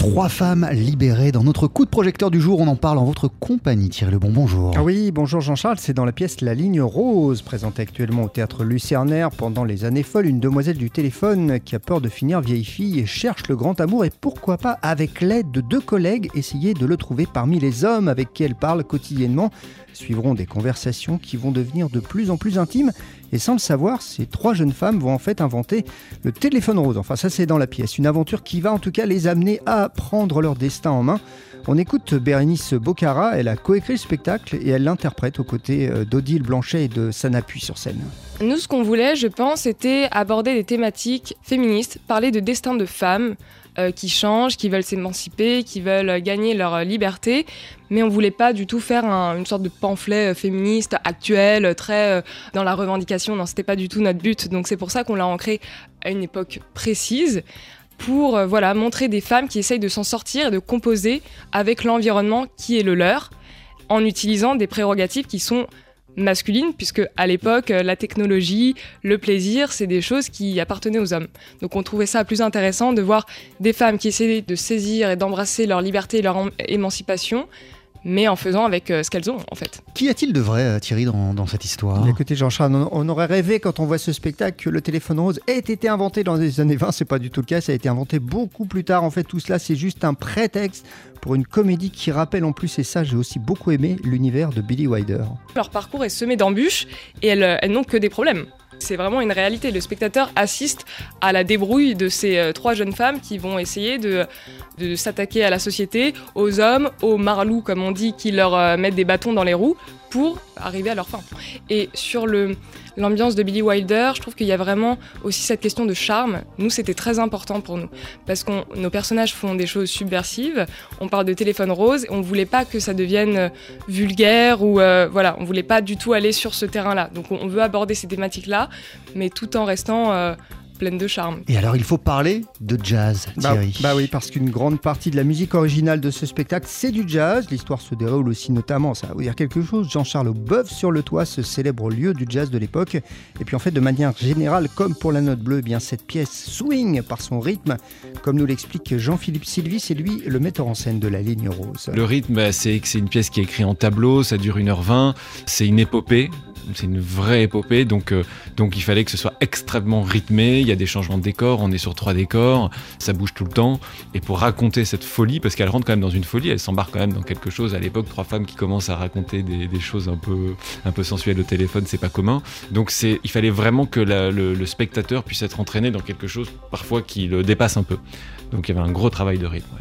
Trois femmes libérées dans notre coup de projecteur du jour. On en parle en votre compagnie. Thierry Lebon, bonjour. Ah oui, bonjour Jean-Charles. C'est dans la pièce La Ligne Rose, présentée actuellement au théâtre Lucernaire pendant les années folles. Une demoiselle du téléphone qui a peur de finir vieille fille et cherche le grand amour. Et pourquoi pas, avec l'aide de deux collègues, essayer de le trouver parmi les hommes avec qui elle parle quotidiennement. Suivront des conversations qui vont devenir de plus en plus intimes. Et sans le savoir, ces trois jeunes femmes vont en fait inventer le téléphone rose. Enfin, ça c'est dans la pièce. Une aventure qui va en tout cas les amener à prendre leur destin en main. On écoute Bérénice Bocara, elle a coécrit le spectacle et elle l'interprète aux côtés euh, d'Odile Blanchet et de Sanapuis sur scène. Nous, ce qu'on voulait, je pense, c'était aborder des thématiques féministes, parler de destin de femmes euh, qui changent, qui veulent s'émanciper, qui veulent gagner leur liberté, mais on voulait pas du tout faire une sorte de pamphlet euh, féministe actuel, très dans la revendication. Non, c'était pas du tout notre but. Donc c'est pour ça qu'on l'a ancré à une époque précise pour euh, voilà, montrer des femmes qui essayent de s'en sortir et de composer avec l'environnement qui est le leur, en utilisant des prérogatives qui sont masculines, puisque à l'époque, euh, la technologie, le plaisir, c'est des choses qui appartenaient aux hommes. Donc on trouvait ça plus intéressant de voir des femmes qui essayaient de saisir et d'embrasser leur liberté et leur émancipation, mais en faisant avec euh, ce qu'elles ont en fait. Qu'y a-t-il de vrai, euh, Thierry, dans, cette histoire? Écoutez, Jean-Charles, on, aurait rêvé quand on voit ce spectacle que le téléphone rose ait été inventé dans les années 20. C'est pas du tout le cas, ça a été inventé beaucoup plus tard. En fait, tout cela, c'est juste un prétexte pour une comédie qui rappelle en plus, et ça, j'ai aussi beaucoup aimé, l'univers de Billy Wilder. Leur parcours est semé d'embûches et elles n'ont que des problèmes. C'est vraiment une réalité. Le spectateur assiste à la débrouille de ces euh, trois jeunes femmes qui vont essayer de, s'attaquer à la société, aux hommes, aux marlous, comme on dit, qui leur euh, mettent des bâtons dans les roues pour arriver à leur fin. Et sur le, l'ambiance de Billy Wilder, je trouve qu'il y a vraiment aussi cette question de charme. Nous, c'était très important pour nous parce que nos personnages font des choses subversives. On parle de téléphone rose. On voulait pas que ça devienne euh, vulgaire ou euh, voilà, on voulait pas du tout aller sur ce terrain-là. Donc, on veut aborder ces thématiques-là, mais tout en restant euh, pleine de charme. Et alors, il faut parler de jazz, bah, Thierry. Bah, oui, parce qu'une grande partie de la musique originale de ce spectacle, c'est du jazz. L'histoire se déroule aussi notamment, ça va vous dire quelque chose, Jean-Charles Boeuf sur le toit, ce célèbre lieu du jazz de l'époque. Et puis en fait, de manière générale, comme pour la note bleue, eh bien cette pièce swing par son rythme, comme nous l'explique Jean-Philippe Sylvie, c'est lui le metteur en scène de la ligne rose. Le rythme, c'est que c'est une pièce qui est écrite en tableau, ça dure 1h20, c'est une épopée c'est une vraie épopée, donc, euh, donc il fallait que ce soit extrêmement rythmé. Il y a des changements de décors, on est sur trois décors, ça bouge tout le temps. Et pour raconter cette folie, parce qu'elle rentre quand même dans une folie, elle s'embarque quand même dans quelque chose. À l'époque, trois femmes qui commencent à raconter des, choses un peu, un peu sensuelles au téléphone, c'est pas commun. Donc il fallait vraiment que le, spectateur puisse être entraîné dans quelque chose parfois qui le dépasse un peu. Donc il y avait un gros travail de rythme.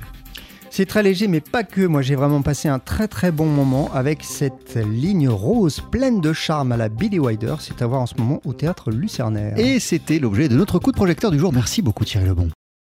C'est très léger, mais pas que. Moi, j'ai vraiment passé un très très bon moment avec cette ligne rose pleine de charme à la Billy Wilder. C'est à voir en ce moment au théâtre Lucernaire. Et c'était l'objet de notre coup de projecteur du jour. Merci beaucoup, Thierry Lebon.